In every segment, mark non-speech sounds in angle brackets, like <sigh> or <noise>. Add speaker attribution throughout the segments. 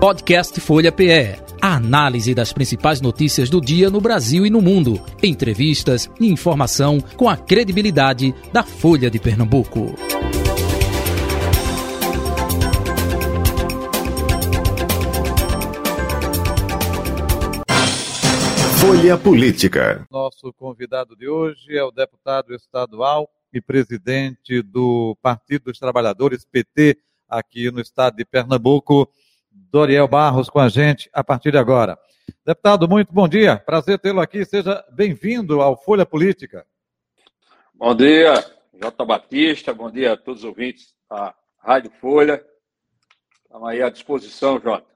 Speaker 1: Podcast Folha PE. A análise das principais notícias do dia no Brasil e no mundo. Entrevistas e informação com a credibilidade da Folha de Pernambuco.
Speaker 2: Folha Política.
Speaker 3: Nosso convidado de hoje é o deputado estadual e presidente do Partido dos Trabalhadores, PT, aqui no estado de Pernambuco, Doriel Barros com a gente a partir de agora. Deputado, muito bom dia. Prazer tê-lo aqui. Seja bem-vindo ao Folha Política.
Speaker 4: Bom dia, Jota Batista. Bom dia a todos os ouvintes da Rádio Folha. Estamos aí à disposição, Jota.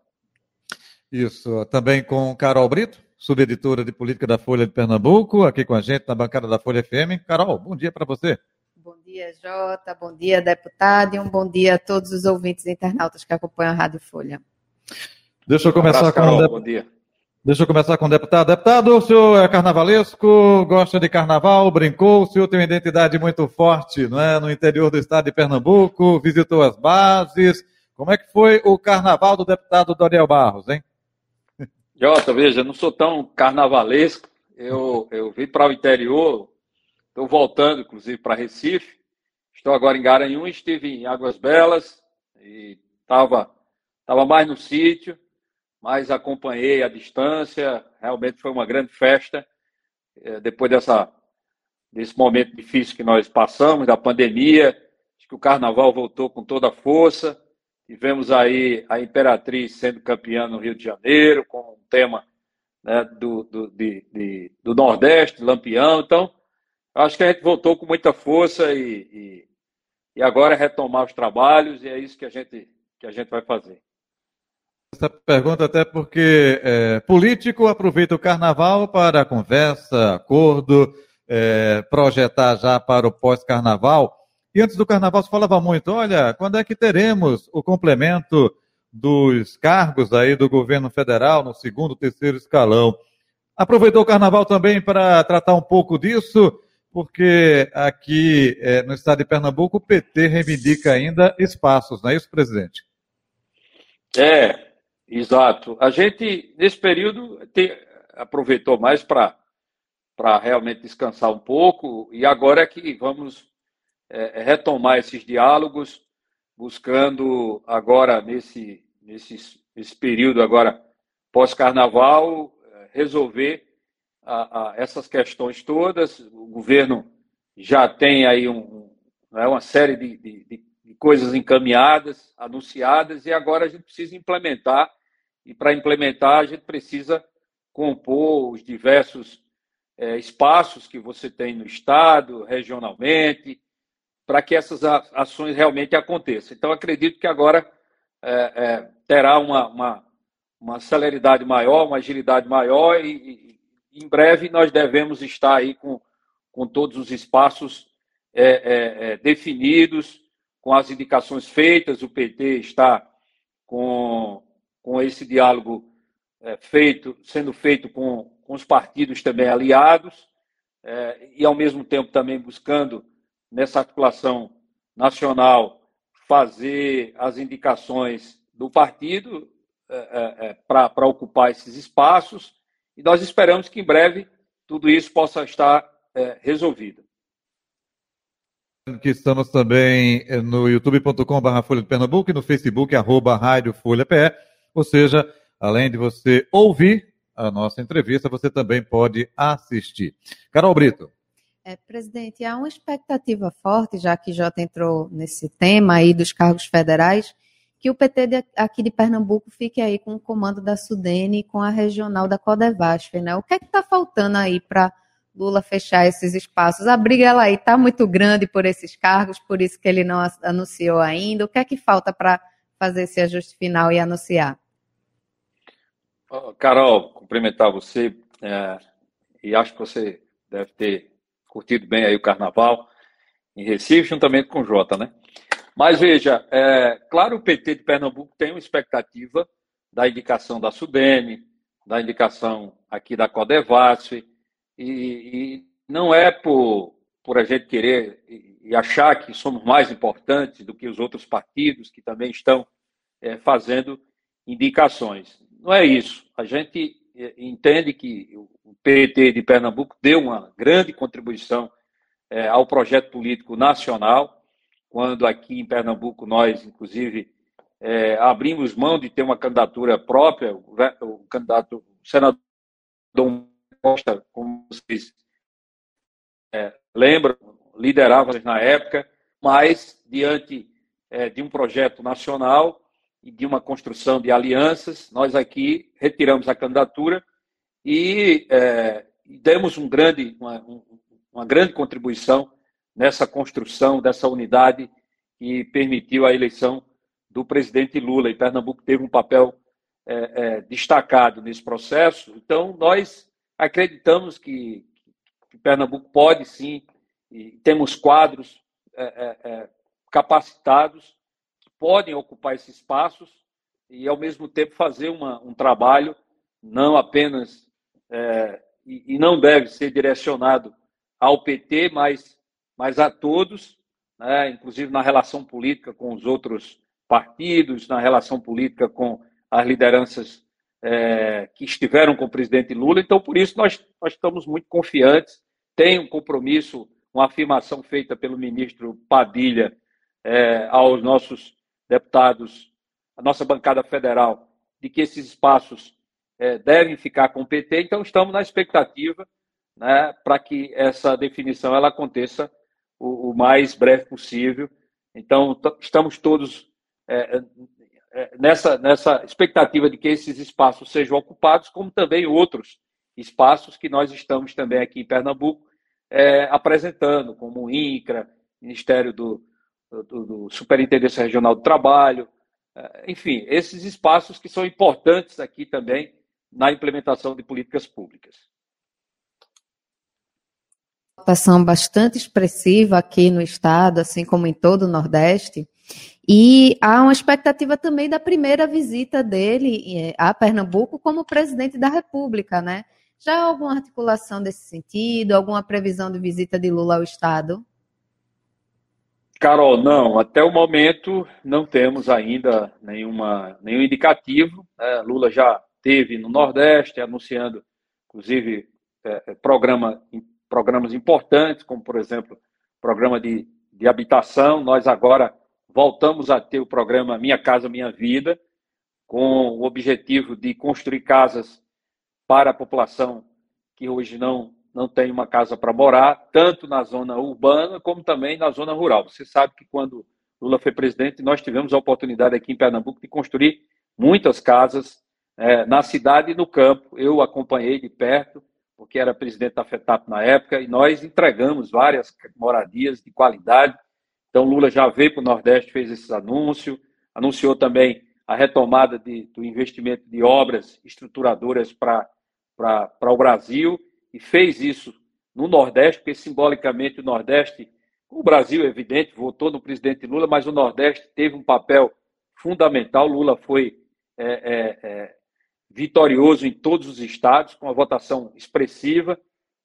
Speaker 3: Isso. Também com Carol Brito, subeditora de política da Folha de Pernambuco, aqui com a gente na bancada da Folha FM. Carol, bom dia para você.
Speaker 5: Bom dia, Jota. Bom dia, deputado. E um bom dia a todos os ouvintes e internautas que acompanham a Rádio Folha.
Speaker 3: Deixa eu começar abraço, com Carol. Deixa eu começar com o deputado. Deputado, o senhor é carnavalesco, gosta de carnaval, brincou, o senhor tem uma identidade muito forte não é? no interior do estado de Pernambuco, visitou as bases. Como é que foi o carnaval do deputado Doriel Barros, hein?
Speaker 4: Jota, veja, não sou tão carnavalesco. Eu, eu vim para o interior, estou voltando, inclusive, para Recife. Estou agora em Garanhuns, estive em Águas Belas e estava tava mais no sítio mas acompanhei a distância. Realmente foi uma grande festa. É, depois dessa, desse momento difícil que nós passamos, da pandemia, acho que o carnaval voltou com toda a força. Tivemos aí a Imperatriz sendo campeã no Rio de Janeiro, com um tema né, do, do, de, de, do Nordeste, Lampião. Então, acho que a gente voltou com muita força e, e, e agora é retomar os trabalhos, e é isso que a gente, que a gente vai fazer.
Speaker 3: Essa pergunta até porque é, político aproveita o carnaval para conversa, acordo, é, projetar já para o pós-carnaval. E antes do carnaval se falava muito, olha, quando é que teremos o complemento dos cargos aí do governo federal no segundo, terceiro escalão? Aproveitou o carnaval também para tratar um pouco disso, porque aqui é, no estado de Pernambuco o PT reivindica ainda espaços, não é isso, presidente?
Speaker 4: É, Exato. A gente, nesse período, aproveitou mais para realmente descansar um pouco, e agora é que vamos é, é, retomar esses diálogos, buscando agora, nesse, nesse, nesse período agora pós-carnaval, resolver a, a essas questões todas. O governo já tem aí um, né, uma série de, de, de coisas encaminhadas, anunciadas, e agora a gente precisa implementar e para implementar, a gente precisa compor os diversos é, espaços que você tem no Estado, regionalmente, para que essas ações realmente aconteçam. Então, acredito que agora é, é, terá uma, uma, uma, celeridade maior, uma agilidade maior, e, e, em breve nós devemos estar aí com, com todos os espaços é, é, é, definidos, com as indicações feitas. O PT está com com esse diálogo é, feito, sendo feito com, com os partidos também aliados, é, e ao mesmo tempo também buscando, nessa articulação nacional, fazer as indicações do partido é, é, é para ocupar esses espaços, e nós esperamos que em breve tudo isso possa estar é, resolvido
Speaker 3: que estamos também no youtube.com.br Folha de Pernambuco e no Facebook, arroba Rádio Folha. Ou seja, além de você ouvir a nossa entrevista, você também pode assistir. Carol Brito.
Speaker 5: É, presidente, há uma expectativa forte, já que Jota entrou nesse tema aí dos cargos federais, que o PT de, aqui de Pernambuco fique aí com o comando da Sudene e com a regional da Codevasf, né? O que é que está faltando aí para Lula fechar esses espaços? A briga ela aí está muito grande por esses cargos, por isso que ele não anunciou ainda. O que é que falta para fazer esse ajuste final e anunciar?
Speaker 4: Carol, cumprimentar você é, e acho que você deve ter curtido bem aí o carnaval em Recife, juntamente com o Jota, né? Mas veja, é, claro, o PT de Pernambuco tem uma expectativa da indicação da Sudene, da indicação aqui da Codevasf, e, e não é por, por a gente querer e achar que somos mais importantes do que os outros partidos que também estão é, fazendo indicações. Não é isso. A gente é, entende que o PT de Pernambuco deu uma grande contribuição é, ao projeto político nacional, quando aqui em Pernambuco nós, inclusive, é, abrimos mão de ter uma candidatura própria, o, o candidato o senador Costa, como vocês é, lembram, liderava na época, mas diante de um projeto nacional e de uma construção de alianças, nós aqui retiramos a candidatura e é, demos um grande, uma, uma grande contribuição nessa construção dessa unidade que permitiu a eleição do presidente Lula. E Pernambuco teve um papel é, é, destacado nesse processo. Então, nós acreditamos que, que Pernambuco pode sim, temos quadros é, é, é, capacitados podem ocupar esses espaços e, ao mesmo tempo, fazer uma, um trabalho não apenas é, e, e, não deve ser direcionado ao PT, mas, mas a todos, né, inclusive na relação política com os outros partidos, na relação política com as lideranças é, que estiveram com o presidente Lula. Então, por isso, nós, nós estamos muito confiantes. Tem um compromisso, uma afirmação feita pelo ministro Padilha é, aos nossos deputados, a nossa bancada federal, de que esses espaços é, devem ficar com o PT. Então, estamos na expectativa né, para que essa definição ela aconteça o, o mais breve possível. Então, estamos todos é, é, nessa, nessa expectativa de que esses espaços sejam ocupados, como também outros espaços que nós estamos também aqui em Pernambuco é, apresentando, como o INCRA, Ministério do, do, do Superintendência Regional do Trabalho, é, enfim, esses espaços que são importantes aqui também na implementação de políticas públicas.
Speaker 5: Ocupação bastante expressiva aqui no estado, assim como em todo o Nordeste. E há uma expectativa também da primeira visita dele eh, a Pernambuco como presidente da República, né? Já há alguma articulação desse sentido, alguma previsão de visita de Lula ao Estado?
Speaker 4: Carol, não. Até o momento não temos ainda nenhuma, nenhum indicativo. Né? Lula já teve no Nordeste anunciando, inclusive, é, programa, programas importantes, como, por exemplo, programa de, de habitação. Nós agora voltamos a ter o programa Minha Casa Minha Vida, com o objetivo de construir casas para a população que hoje não, não tem uma casa para morar, tanto na zona urbana como também na zona rural. Você sabe que quando Lula foi presidente, nós tivemos a oportunidade aqui em Pernambuco de construir muitas casas é, na cidade e no campo. Eu acompanhei de perto, porque era presidente da FETAP na época, e nós entregamos várias moradias de qualidade então, Lula já veio para o Nordeste, fez esse anúncio, anunciou também a retomada de, do investimento de obras estruturadoras para o Brasil e fez isso no Nordeste, porque simbolicamente o Nordeste, o Brasil, é evidente, votou no presidente Lula, mas o Nordeste teve um papel fundamental. Lula foi é, é, é, vitorioso em todos os estados, com uma votação expressiva.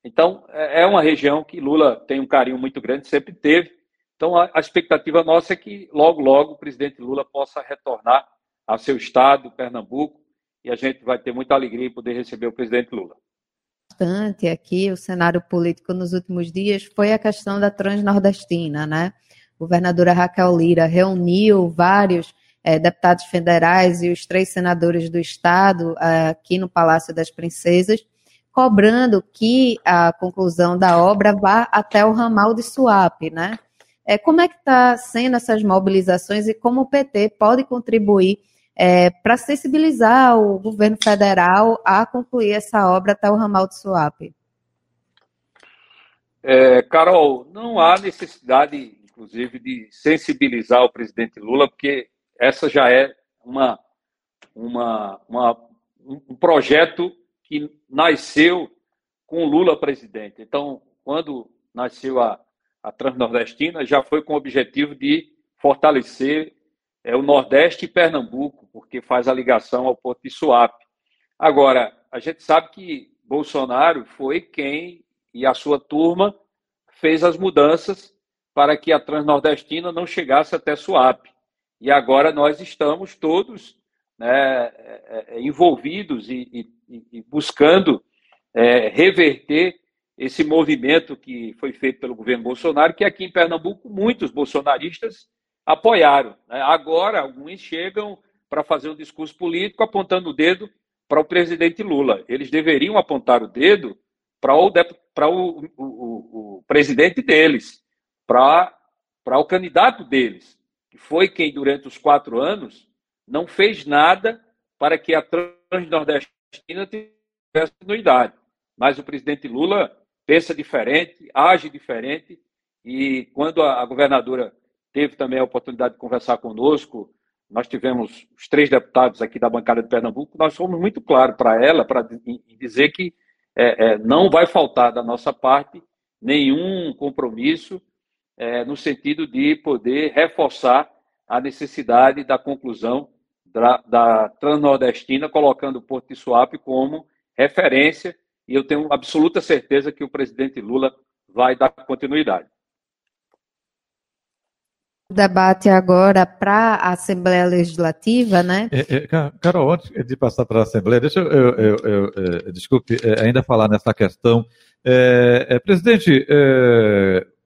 Speaker 4: Então, é, é uma região que Lula tem um carinho muito grande, sempre teve. Então, a, a expectativa nossa é que logo, logo o presidente Lula possa retornar ao seu estado, Pernambuco, e a gente vai ter muita alegria em poder receber o presidente Lula.
Speaker 5: Bastante aqui, o cenário político nos últimos dias foi a questão da transnordestina, né? Governadora Raquel Lira reuniu vários é, deputados federais e os três senadores do estado é, aqui no Palácio das Princesas, cobrando que a conclusão da obra vá até o ramal de Suape, né? É, como é que está sendo essas mobilizações e como o PT pode contribuir é, para sensibilizar o governo federal a concluir essa obra até o ramal de Suape?
Speaker 4: É, Carol, não há necessidade, inclusive, de sensibilizar o presidente Lula, porque essa já é uma, uma, uma um projeto que nasceu com Lula presidente. Então, quando nasceu a, a Transnordestina, já foi com o objetivo de fortalecer é, o Nordeste e Pernambuco, porque faz a ligação ao Porto de Suape. Agora, a gente sabe que Bolsonaro foi quem e a sua turma fez as mudanças para que a Transnordestina não chegasse até Suape. E agora nós estamos todos né, é, é, envolvidos e, e, e buscando é, reverter esse movimento que foi feito pelo governo Bolsonaro, que aqui em Pernambuco muitos bolsonaristas apoiaram. Né? Agora, alguns chegam para fazer um discurso político apontando o dedo para o presidente Lula. Eles deveriam apontar o dedo para o, o, o, o presidente deles, para o candidato deles, que foi quem, durante os quatro anos, não fez nada para que a Transnordestina tivesse continuidade. Mas o presidente Lula pensa diferente, age diferente, e quando a, governadora teve também a oportunidade de conversar conosco, nós tivemos os três deputados aqui da bancada de Pernambuco, nós fomos muito claros para ela, para dizer que é, é, não vai faltar da nossa parte nenhum compromisso é, no sentido de poder reforçar a necessidade da conclusão da, da Transnordestina, colocando o Porto de Suape como referência, e eu tenho absoluta certeza que o presidente Lula vai dar continuidade.
Speaker 5: Debate agora para a Assembleia Legislativa, né?
Speaker 3: É, é, Carol, antes de passar para a Assembleia, deixa eu, eu, eu, eu é, desculpe, é, ainda falar nessa questão. É, presidente,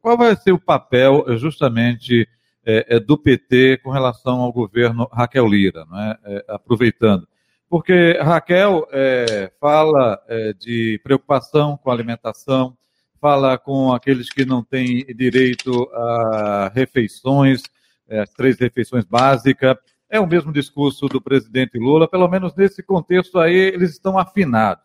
Speaker 3: qual vai ser o papel justamente é, é, do PT com relação ao governo Raquel Lira, é? aproveitando. Porque Raquel é, fala é, de preocupação com a alimentação, fala com aqueles que não têm direito a refeições, é, as três refeições básicas. É o mesmo discurso do presidente Lula, pelo menos nesse contexto aí eles estão afinados.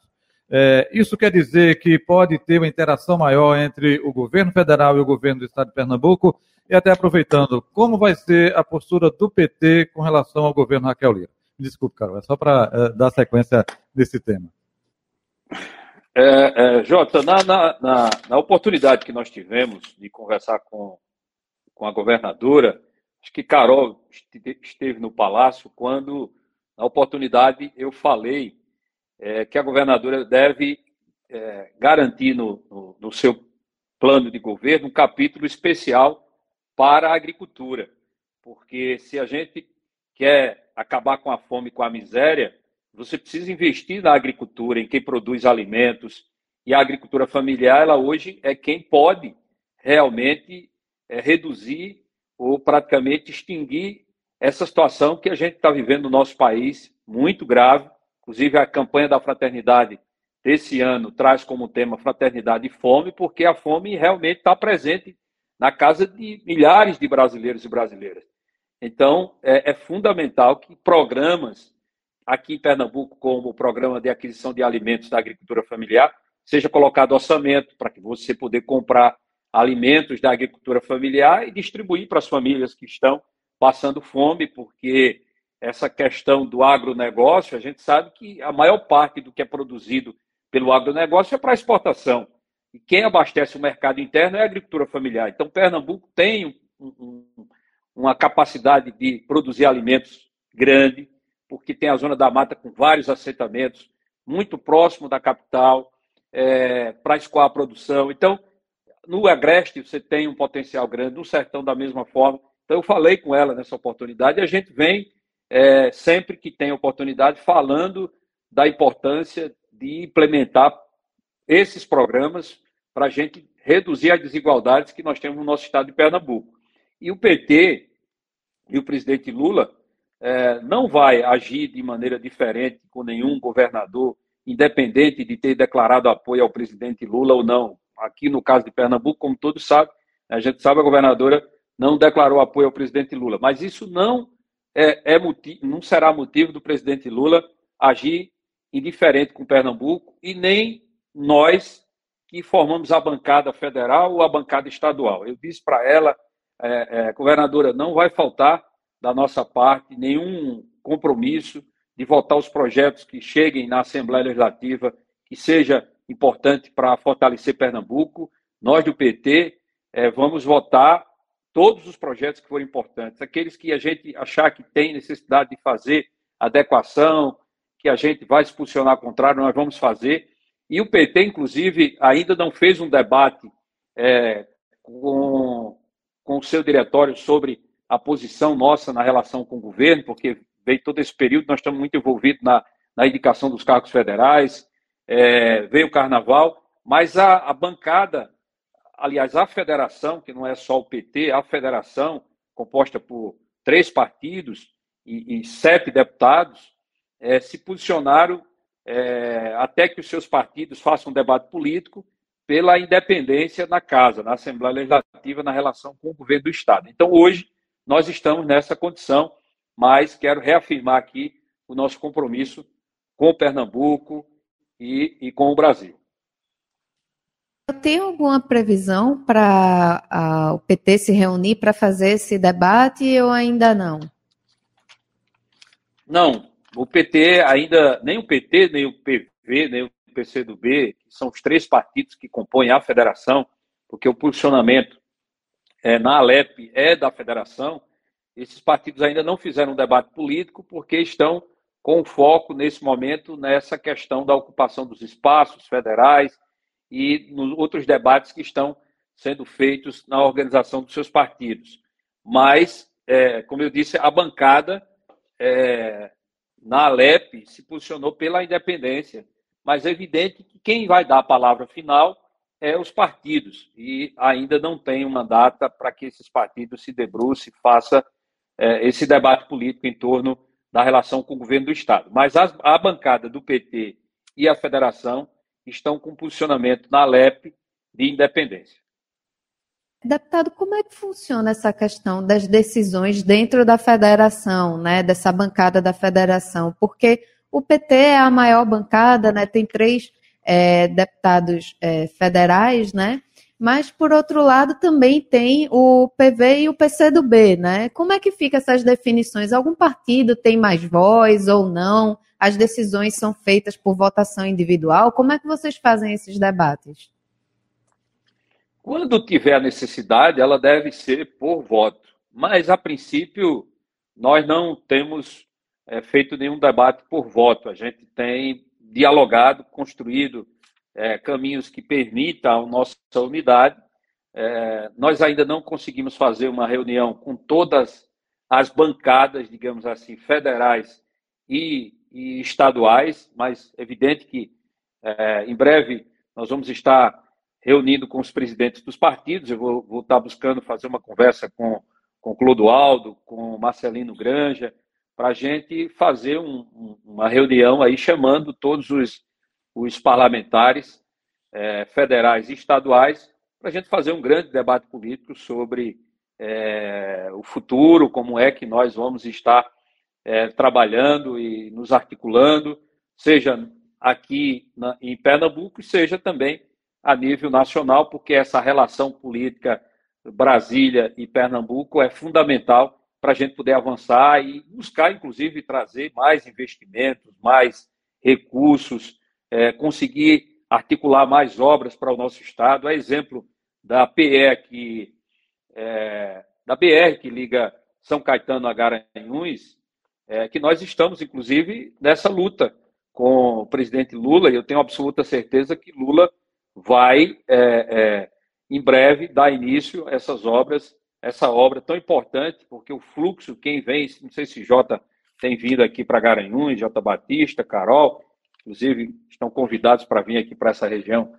Speaker 3: É, isso quer dizer que pode ter uma interação maior entre o governo federal e o governo do estado de Pernambuco, e até aproveitando, como vai ser a postura do PT com relação ao governo Raquel Lira? Desculpe, Carol, é só para é, dar sequência desse tema.
Speaker 4: É, é, Jota, na, na, na, na, oportunidade que nós tivemos de conversar com, com a governadora, acho que Carol esteve no palácio quando, na oportunidade, eu falei é, que a governadora deve é, garantir no, no, no seu plano de governo um capítulo especial para a agricultura. Porque se a gente quer acabar com a fome e com a miséria, você precisa investir na agricultura, em quem produz alimentos. E a agricultura familiar, ela hoje é quem pode realmente é, reduzir ou praticamente extinguir essa situação que a gente está vivendo no nosso país, muito grave, Inclusive, a campanha da fraternidade desse ano traz como tema fraternidade e fome, porque a fome realmente está presente na casa de milhares de brasileiros e brasileiras. Então, é, é, fundamental que programas aqui em Pernambuco, como o programa de aquisição de alimentos da agricultura familiar, seja colocado orçamento para que você poder comprar alimentos da agricultura familiar e distribuir para as famílias que estão passando fome, porque essa questão do agronegócio, a gente sabe que a maior parte do que é produzido pelo agronegócio é para exportação. E quem abastece o mercado interno é a agricultura familiar. Então, Pernambuco tem um, um, uma capacidade de produzir alimentos grande, porque tem a zona da mata com vários assentamentos, muito próximo da capital, é, para escoar a produção. Então, no Agreste você tem um potencial grande, no Sertão da mesma forma. Então, eu falei com ela nessa oportunidade e a gente vem é, sempre que tem oportunidade, falando da importância de implementar esses programas para a gente reduzir as desigualdades que nós temos no nosso estado de Pernambuco. E o PT e o presidente Lula é, não vai agir de maneira diferente com nenhum governador, independente de ter declarado apoio ao presidente Lula ou não. Aqui no caso de Pernambuco, como todos sabem, a gente sabe a governadora não declarou apoio ao presidente Lula, mas isso não é, é motivo, não será motivo do presidente Lula agir indiferente com Pernambuco e nem nós que formamos a bancada federal ou a bancada estadual. Eu disse para ela, é, é, governadora, não vai faltar da nossa parte nenhum compromisso de votar os projetos que cheguem na Assembleia Legislativa, que seja importante para fortalecer Pernambuco. Nós do PT é, vamos votar todos os projetos que forem importantes, aqueles que a gente achar que tem necessidade de fazer adequação, que a gente vai se posicionar contrário, nós vamos fazer. E o PT, inclusive, ainda não fez um debate é, com, com o seu diretório sobre a posição nossa na relação com o governo, porque veio todo esse período, nós estamos muito envolvidos na, na indicação dos cargos federais, é, veio o carnaval, mas a, a bancada, aliás, a federação, que não é só o PT, a federação, composta por três partidos e, e sete deputados, é, se posicionaram é, até que os seus partidos façam um debate político pela independência na casa, na Assembleia Legislativa, na relação com o governo do Estado. Então, hoje, nós estamos nessa condição, mas quero reafirmar aqui o nosso compromisso com Pernambuco e, e com o Brasil.
Speaker 5: Tem alguma previsão para o PT se reunir para fazer esse debate ou ainda não?
Speaker 4: Não, o PT ainda, nem o PT, nem o PV, nem o PCdoB, que são os três partidos que compõem a federação, porque o posicionamento é, na Alep é da federação, esses partidos ainda não fizeram um debate político porque estão com foco nesse momento nessa questão da ocupação dos espaços federais e nos outros debates que estão sendo feitos na organização dos seus partidos. Mas, é, como eu disse, a bancada é, na Alep se posicionou pela independência, mas é evidente que quem vai dar a palavra final é os partidos, e ainda não tem uma data para que esses partidos se debrucem e façam é, esse debate político em torno da relação com o governo do Estado. Mas a, a bancada do PT e a federação estão com posicionamento na Alep de independência.
Speaker 5: Deputado, como é que funciona essa questão das decisões dentro da federação, né, dessa bancada da federação? Porque o PT é a maior bancada, né, tem três é, deputados é, federais, né? Mas, por outro lado, também tem o PV e o PCdoB, né? Como é que fica essas definições? Algum partido tem mais voz ou não? As decisões são feitas por votação individual? Como é que vocês fazem esses debates?
Speaker 4: Quando tiver necessidade, ela deve ser por voto. Mas, a princípio, nós não temos é, feito nenhum debate por voto. A gente tem dialogado, construído é, caminhos que permitam a nossa unidade. É, nós ainda não conseguimos fazer uma reunião com todas as bancadas, digamos assim, federais e, e estaduais, mas é evidente que é, em breve nós vamos estar reunindo com os presidentes dos partidos. Eu vou, vou estar buscando fazer uma conversa com, com Clodoaldo, com Marcelino Granja, para a gente fazer um, um, uma reunião aí chamando todos os, os parlamentares é, federais e estaduais para a gente fazer um grande debate político sobre é, o futuro, como é que nós vamos estar é, trabalhando e nos articulando, seja aqui na, em Pernambuco, seja também a nível nacional, porque essa relação política Brasília e Pernambuco é fundamental para a gente poder avançar e buscar, inclusive, trazer mais investimentos, mais recursos, é, conseguir articular mais obras para o nosso estado. É exemplo da PE que é, da BR que liga São Caetano a Garanhuns, é, que nós estamos, inclusive, nessa luta com o presidente Lula, e eu tenho absoluta certeza que Lula vai, é, em breve, dar início a essas obras, essa obra tão importante, porque o fluxo, quem vem, não sei se Jota tem vindo aqui para Garanhuns, Jota Batista, Carol, inclusive estão convidados para vir aqui para essa região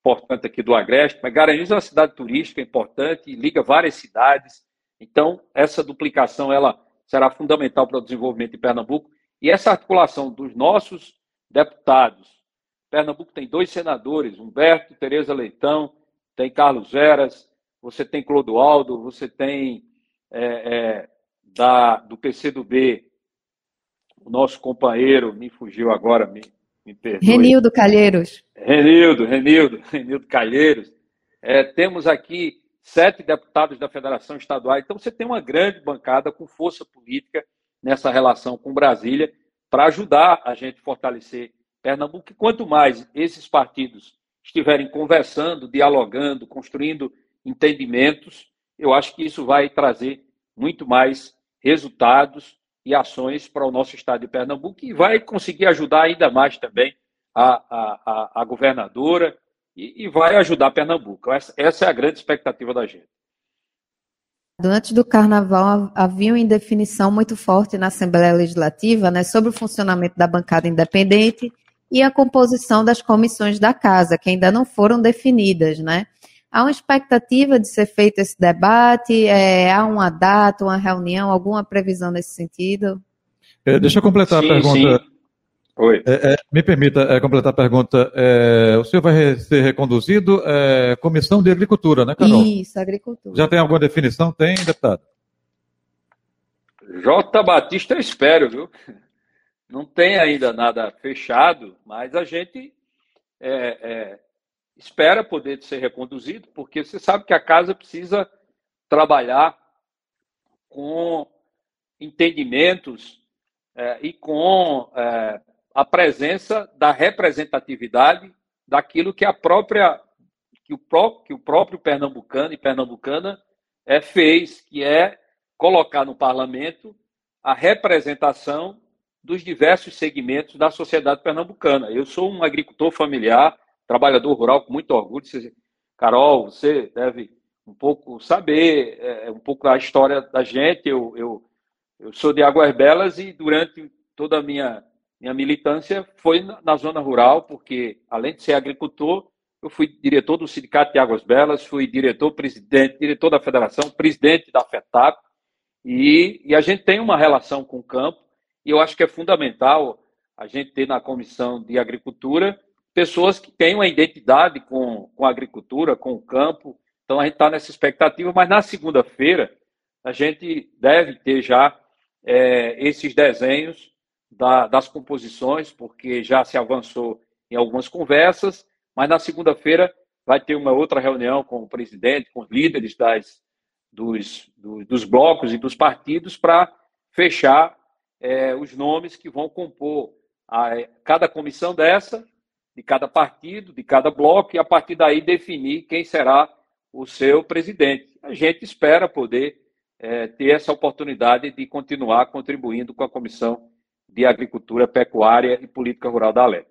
Speaker 4: importante aqui do Agreste, mas Garanhuns é uma cidade turística importante, liga várias cidades, então essa duplicação ela será fundamental para o desenvolvimento de Pernambuco, e essa articulação dos nossos deputados. Pernambuco tem dois senadores, Humberto, Tereza Leitão, tem Carlos Veras, você tem Clodoaldo, você tem é, é, da, do PCdoB, o nosso companheiro, me fugiu agora, me, me perdoe.
Speaker 5: Renildo Calheiros.
Speaker 4: Renildo, Renildo, <laughs> Renildo Calheiros. É, temos aqui sete deputados da Federação Estadual. Então, você tem uma grande bancada com força política nessa relação com Brasília para ajudar a gente a fortalecer Pernambuco, e quanto mais esses partidos estiverem conversando, dialogando, construindo entendimentos, eu acho que isso vai trazer muito mais resultados e ações para o nosso estado de Pernambuco e vai conseguir ajudar ainda mais também a, a, a, a governadora e, e, vai ajudar Pernambuco. Essa, essa é a grande expectativa da gente.
Speaker 5: Antes do carnaval, havia uma indefinição muito forte na Assembleia Legislativa né, sobre o funcionamento da bancada independente e a composição das comissões da casa, que ainda não foram definidas. Né? Há uma expectativa de ser feito esse debate? É, há uma data, uma reunião, alguma previsão nesse sentido?
Speaker 3: É, deixa eu completar sim, a pergunta. Sim. Oi. É, é, me permita é, completar a pergunta. É, o senhor vai ser reconduzido é, Comissão de Agricultura, né, Carol?
Speaker 5: Isso, Agricultura.
Speaker 3: Já tem alguma definição? Tem, deputado?
Speaker 4: J. Batista, eu espero, viu? Não tem ainda nada fechado, mas a gente é, espera poder ser reconduzido, porque você sabe que a casa precisa trabalhar com entendimentos e com a presença da representatividade daquilo que a própria que o, próprio, que o próprio pernambucano e pernambucana é, fez, que é colocar no parlamento a representação dos diversos segmentos da sociedade pernambucana. Eu sou um agricultor familiar, trabalhador rural com muito orgulho. Carol, você deve um pouco saber é, um pouco da história da gente. Eu, eu, eu sou de Águas Belas e durante toda a minha minha militância foi na zona rural, porque além de ser agricultor, eu fui diretor do Sindicato de Águas Belas, fui diretor, presidente, diretor da federação, presidente da FETAP, e, e a gente tem uma relação com o campo, e eu acho que é fundamental a gente ter na comissão de agricultura pessoas que tenham uma identidade com, com a agricultura, com o campo. Então a gente está nessa expectativa, mas na segunda-feira a gente deve ter já é, esses desenhos da, das composições, porque já se avançou em algumas conversas, mas na segunda-feira vai ter uma outra reunião com o presidente, com os líderes das, dos, dos, dos blocos e dos partidos para fechar é, os nomes que vão compor a, cada comissão dessa, de cada partido, de cada bloco, e a partir daí definir quem será o seu presidente. A gente espera poder é, ter essa oportunidade de continuar contribuindo com a comissão de Agricultura, Pecuária e Política Rural da Alep.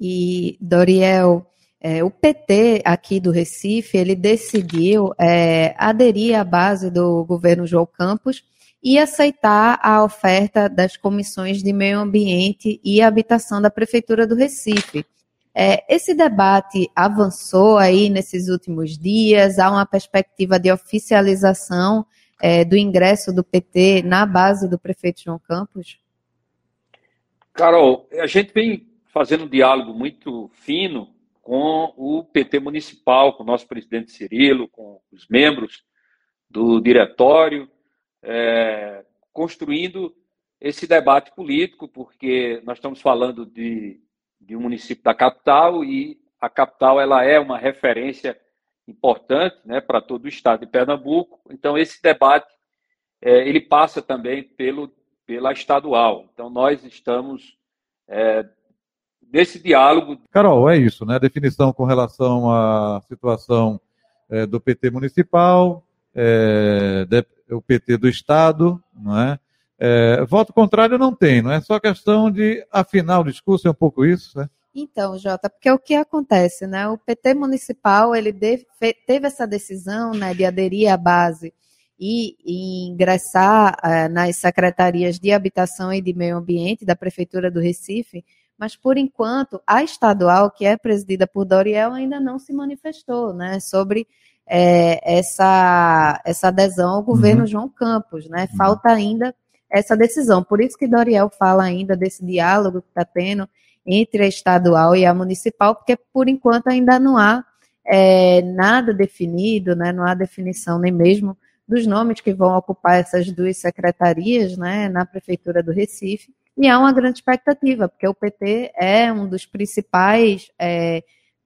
Speaker 5: E, Doriel, é, o PT aqui do Recife, ele decidiu é, aderir à base do governo João Campos e aceitar a oferta das comissões de meio ambiente e habitação da Prefeitura do Recife. É, esse debate avançou aí nesses últimos dias, há uma perspectiva de oficialização é, do ingresso do PT na base do prefeito João Campos?
Speaker 4: Carol, a gente vem fazendo um diálogo muito fino com o PT municipal, com o nosso presidente Cirilo, com os membros do diretório, é, construindo esse debate político, porque nós estamos falando de, de um município da capital e a capital ela é uma referência importante né, para todo o estado de Pernambuco. Então, esse debate é, ele passa também pelo pela estadual. Então, nós estamos é, nesse diálogo.
Speaker 3: Carol, é isso, né? Definição com relação à situação é, do PT municipal, é, o PT do Estado, não é? é? Voto contrário não tem, não é só questão de afinar o discurso, é um pouco isso, né?
Speaker 5: Então, Jota, porque o que acontece, né? O PT municipal ele teve essa decisão, né, de aderir à base e, e ingressar uh, nas secretarias de habitação e de meio ambiente da Prefeitura do Recife, mas por enquanto a estadual, que é presidida por Doriel, ainda não se manifestou né, sobre é, essa, essa adesão ao governo uhum. João Campos. Né? Uhum. Falta ainda essa decisão. Por isso que Doriel fala ainda desse diálogo que está tendo entre a estadual e a municipal, porque por enquanto ainda não há é, nada definido, né, não há definição nem mesmo dos nomes que vão ocupar essas duas secretarias né, na Prefeitura do Recife. E há uma grande expectativa, porque o PT é um dos principais é,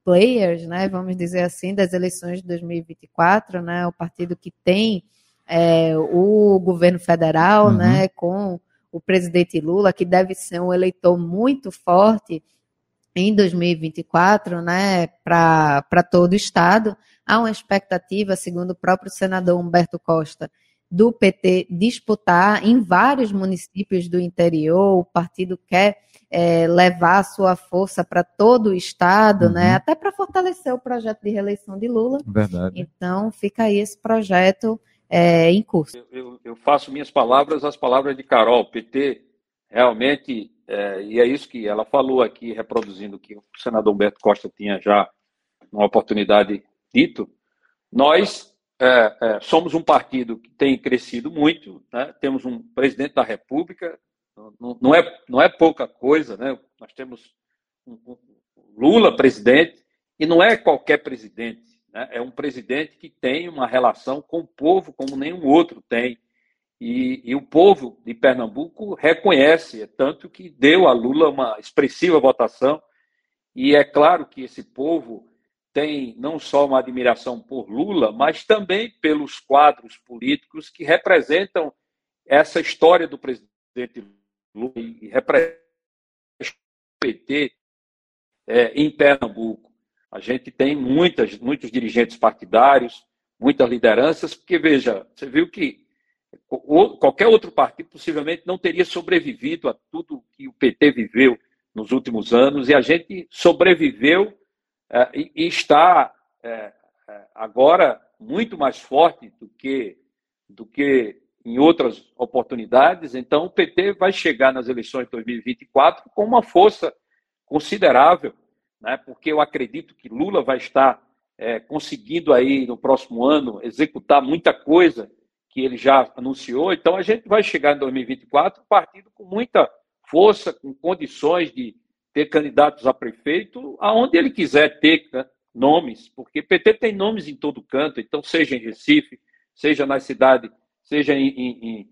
Speaker 5: players, né, vamos dizer assim, das eleições de 2024, né, o partido que tem é, o governo federal, uhum. né, com o presidente Lula, que deve ser um eleitor muito forte em 2024, né, para todo o Estado. Há uma expectativa, segundo o próprio senador Humberto Costa, do PT disputar em vários municípios do interior. O partido quer é, levar a sua força para todo o estado, né? uhum. né? Até para fortalecer o projeto de reeleição de Lula.
Speaker 3: Verdade.
Speaker 5: Então fica aí esse projeto é, em curso.
Speaker 4: Eu, eu, faço minhas palavras as palavras de Carol. PT realmente, é, e é isso que ela falou aqui, reproduzindo o que o senador Humberto Costa tinha já, uma oportunidade, dito. Nós é, é, somos um partido que tem crescido muito, né? temos um presidente da República, não, não, é, não é pouca coisa, né? nós temos um, um Lula presidente, e não é qualquer presidente, né? é um presidente que tem uma relação com o povo como nenhum outro tem. E, e, o povo de Pernambuco reconhece, é tanto que deu a Lula uma expressiva votação. E é claro que esse povo tem não só uma admiração por Lula, mas também pelos quadros políticos que representam essa história do presidente Lula e representam o PT é, em Pernambuco. A gente tem muitas, muitos dirigentes partidários, muitas lideranças, porque, veja, você viu que qualquer outro partido possivelmente não teria sobrevivido a tudo que o PT viveu nos últimos anos, e a gente sobreviveu e, e, está é, é, agora muito mais forte do que, do que em outras oportunidades. Então, o PT vai chegar nas eleições de 2024 com uma força considerável, né? porque eu acredito que Lula vai estar é, conseguindo aí no próximo ano executar muita coisa que ele já anunciou. Então, a gente vai chegar em 2024 um partido com muita força, com condições de ter candidatos a prefeito aonde ele quiser ter né, nomes, porque PT tem nomes em todo canto, então seja em Recife, seja na cidade, seja em, em,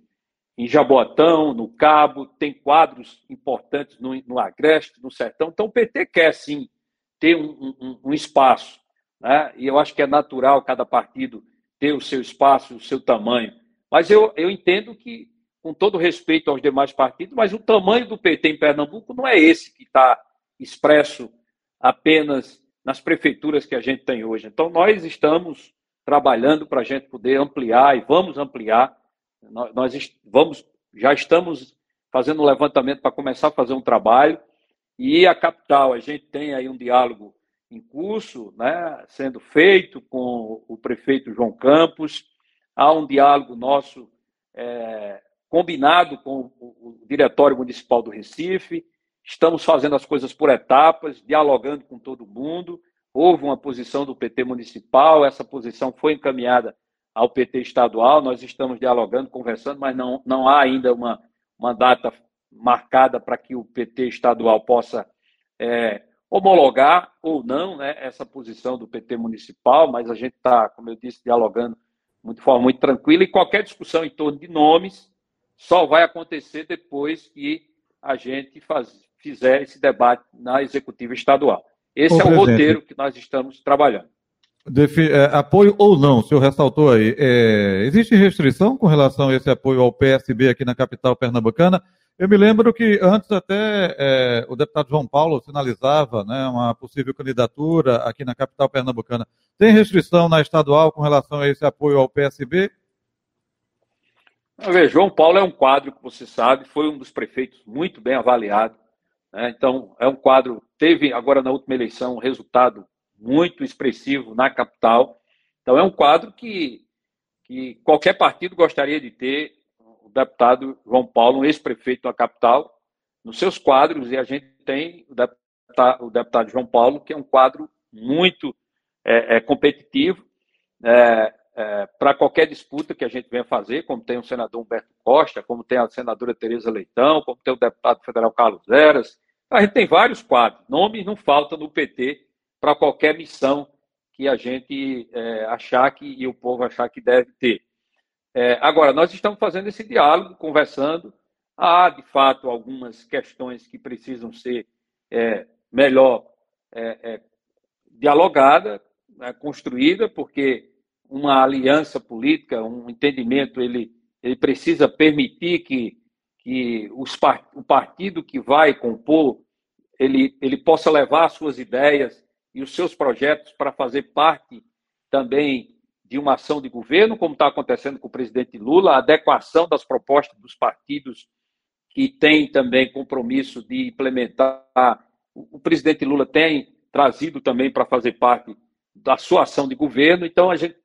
Speaker 4: em Jaboatão, no Cabo, tem quadros importantes no, no Agreste, no Sertão, então o PT quer sim ter um, um, um espaço, né? e eu acho que é natural cada partido ter o seu espaço, o seu tamanho, mas eu, eu entendo que com todo respeito aos demais partidos, mas o tamanho do PT em Pernambuco não é esse que está expresso apenas nas prefeituras que a gente tem hoje. Então, nós estamos trabalhando para a gente poder ampliar e vamos ampliar. Nós, vamos, já estamos fazendo um levantamento para começar a fazer um trabalho. E a capital, a gente tem aí um diálogo em curso, né, sendo feito com o prefeito João Campos. Há um diálogo nosso é, combinado com o, Diretório Municipal do Recife, estamos fazendo as coisas por etapas, dialogando com todo mundo. Houve uma posição do PT municipal, essa posição foi encaminhada ao PT estadual, nós estamos dialogando, conversando, mas não, não há ainda uma, uma data marcada para que o PT estadual possa é, homologar ou não né, essa posição do PT municipal, mas a gente está, como eu disse, dialogando de forma muito tranquila e qualquer discussão em torno de nomes só vai acontecer depois que a gente faz, fizer esse debate na executiva estadual. Esse é o roteiro que nós estamos trabalhando.
Speaker 3: Defi é, apoio ou não, o senhor ressaltou aí. É, existe restrição com relação a esse apoio ao PSB aqui na capital pernambucana? Eu me lembro que antes até é, o deputado João Paulo sinalizava né, uma possível candidatura aqui na capital pernambucana. Tem restrição na estadual com relação a esse apoio ao PSB?
Speaker 4: Veja, João Paulo é um quadro que você sabe, foi um dos prefeitos muito bem avaliado. Né? Então, é um quadro, teve agora na última eleição um resultado muito expressivo na capital. Então, é um quadro que, que qualquer partido gostaria de ter o deputado João Paulo, um ex-prefeito da capital, nos seus quadros, e a gente tem o deputado, o deputado João Paulo, que é um quadro muito é, é competitivo. É, é, para qualquer disputa que a gente venha fazer, como tem o senador Humberto Costa, como tem a senadora Tereza Leitão, como tem o deputado federal Carlos Eras. A gente tem vários quadros. Nomes não faltam no PT para qualquer missão que a gente é, achar que e o povo achar que deve ter. É, agora, nós estamos fazendo esse diálogo, conversando. Há, de fato, algumas questões que precisam ser é, melhor é, é, dialogada, né, construída, porque uma aliança política, um entendimento, ele, ele precisa permitir que, que os, o partido que vai compor ele, ele possa levar suas ideias e os seus projetos para fazer parte também de uma ação de governo, como está acontecendo com o presidente Lula, a adequação das propostas dos partidos que têm também compromisso de implementar. O presidente Lula tem trazido também para fazer parte da sua ação de governo, então a gente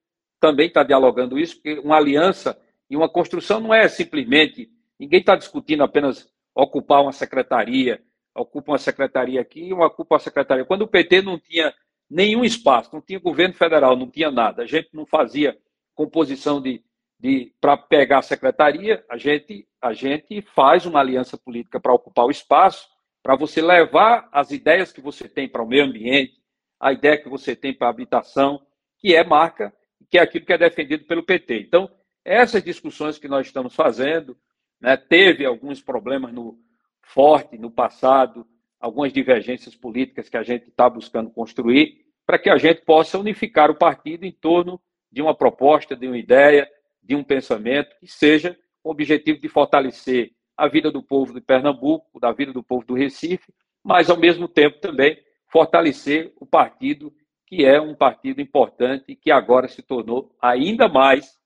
Speaker 4: também está dialogando isso, porque uma aliança e uma construção não é simplesmente. Ninguém está discutindo apenas ocupar uma secretaria, ocupa uma secretaria aqui, uma ocupa uma secretaria. Quando o PT não tinha nenhum espaço, não tinha governo federal, não tinha nada, a gente não fazia composição de, de para pegar a secretaria, a gente, a gente faz uma aliança política para ocupar o espaço, para você levar as ideias que você tem para o meio ambiente, a ideia que você tem para a habitação, que é marca, que é aquilo que é defendido pelo PT. Então, essas discussões que nós estamos fazendo, né, teve alguns problemas no forte no passado, algumas divergências políticas que a gente está buscando construir, para que a gente possa unificar o partido em torno de uma proposta, de uma ideia, de um pensamento que seja o objetivo de fortalecer a vida do povo de Pernambuco, da vida do povo do Recife, mas ao mesmo tempo também fortalecer o partido que é um partido importante que agora se tornou ainda mais,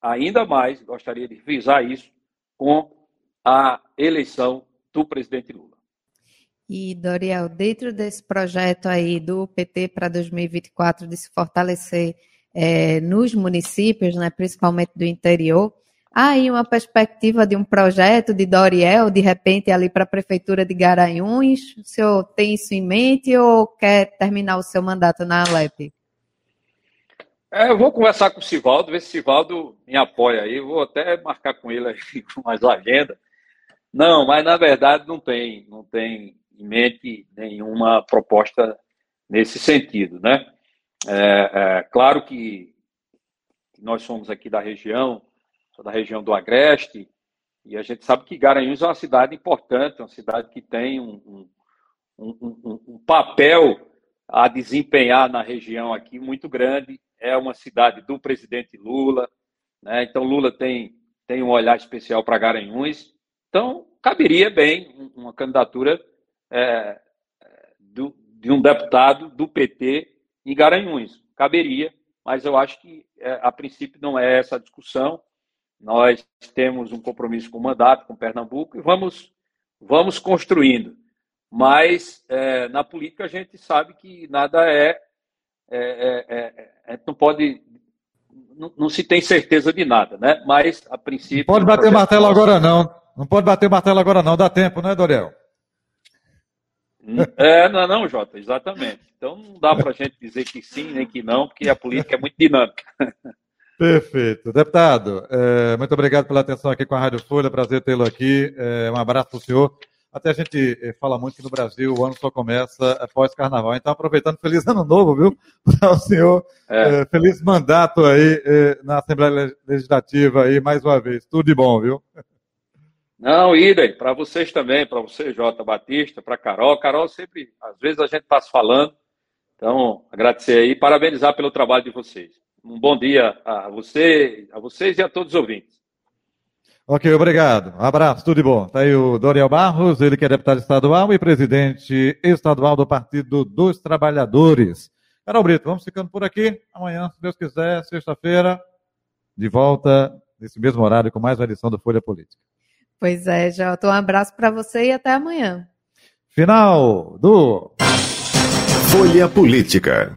Speaker 4: ainda mais, gostaria de frisar isso, com a eleição do presidente Lula.
Speaker 5: E, Doriel, dentro desse projeto aí do PT para 2024 de se fortalecer é, nos municípios, né, principalmente do interior, aí uma perspectiva de um projeto de Doriel, de repente, ali para a Prefeitura de Garanhuns? O senhor tem isso em mente ou quer terminar o seu mandato na Alep?
Speaker 4: É, eu vou conversar com o Sivaldo, ver se o Sivaldo me apoia aí. vou até marcar com ele aí <laughs> mais agenda. Não, mas na verdade não tem, não tem em mente nenhuma proposta nesse sentido, né? É, é, claro que nós somos aqui da região, da região do Agreste, e a gente sabe que Garanhuns é uma cidade importante, uma cidade que tem um, um, um, um papel a desempenhar na região aqui muito grande. É uma cidade do presidente Lula, né? então Lula tem, tem um olhar especial para Garanhuns. Então, caberia bem uma candidatura é, do, de um deputado do PT em Garanhuns. Caberia, mas eu acho que é, a princípio não é essa a discussão. Nós temos um compromisso com o mandato, com Pernambuco, e vamos, vamos construindo. Mas é, na política a gente sabe que nada é. é, é, é, é não pode. Não, não, se tem certeza de nada, né? Mas, a princípio.
Speaker 3: Não pode bater martelo nosso... agora, não. Não pode bater martelo agora, não. Dá tempo, né, Doriel? <laughs>
Speaker 4: É, não, não, Jota, exatamente. Então não dá para a gente dizer que sim nem que não, porque a política é muito dinâmica. <laughs>
Speaker 3: Perfeito. Deputado, é, muito obrigado pela atenção aqui com a Rádio Folha, prazer tê-lo aqui. É, um abraço para o senhor. Até a gente é, fala muito que no Brasil o ano só começa após carnaval. Então, aproveitando, feliz ano novo, viu? <laughs> Para o senhor. É. É, feliz mandato aí é, na Assembleia Legislativa aí, mais uma vez. Tudo de bom, viu?
Speaker 4: Não, idem, para vocês também, para você, Jota Batista, para Carol. Carol, sempre, às vezes a gente passa falando. Então, agradecer aí, parabenizar pelo trabalho de vocês. Um bom dia a você, a vocês e a todos os ouvintes.
Speaker 3: Ok, obrigado. Um abraço, tudo de bom. Está aí o Doriel Barros, ele que é deputado estadual e presidente estadual do Partido dos Trabalhadores. Carol Brito, vamos ficando por aqui. Amanhã, se Deus quiser, sexta-feira, de volta nesse mesmo horário com mais uma edição do Folha Política.
Speaker 5: Pois é, Jota. Um abraço para você e até amanhã.
Speaker 3: Final do
Speaker 2: Folha Política.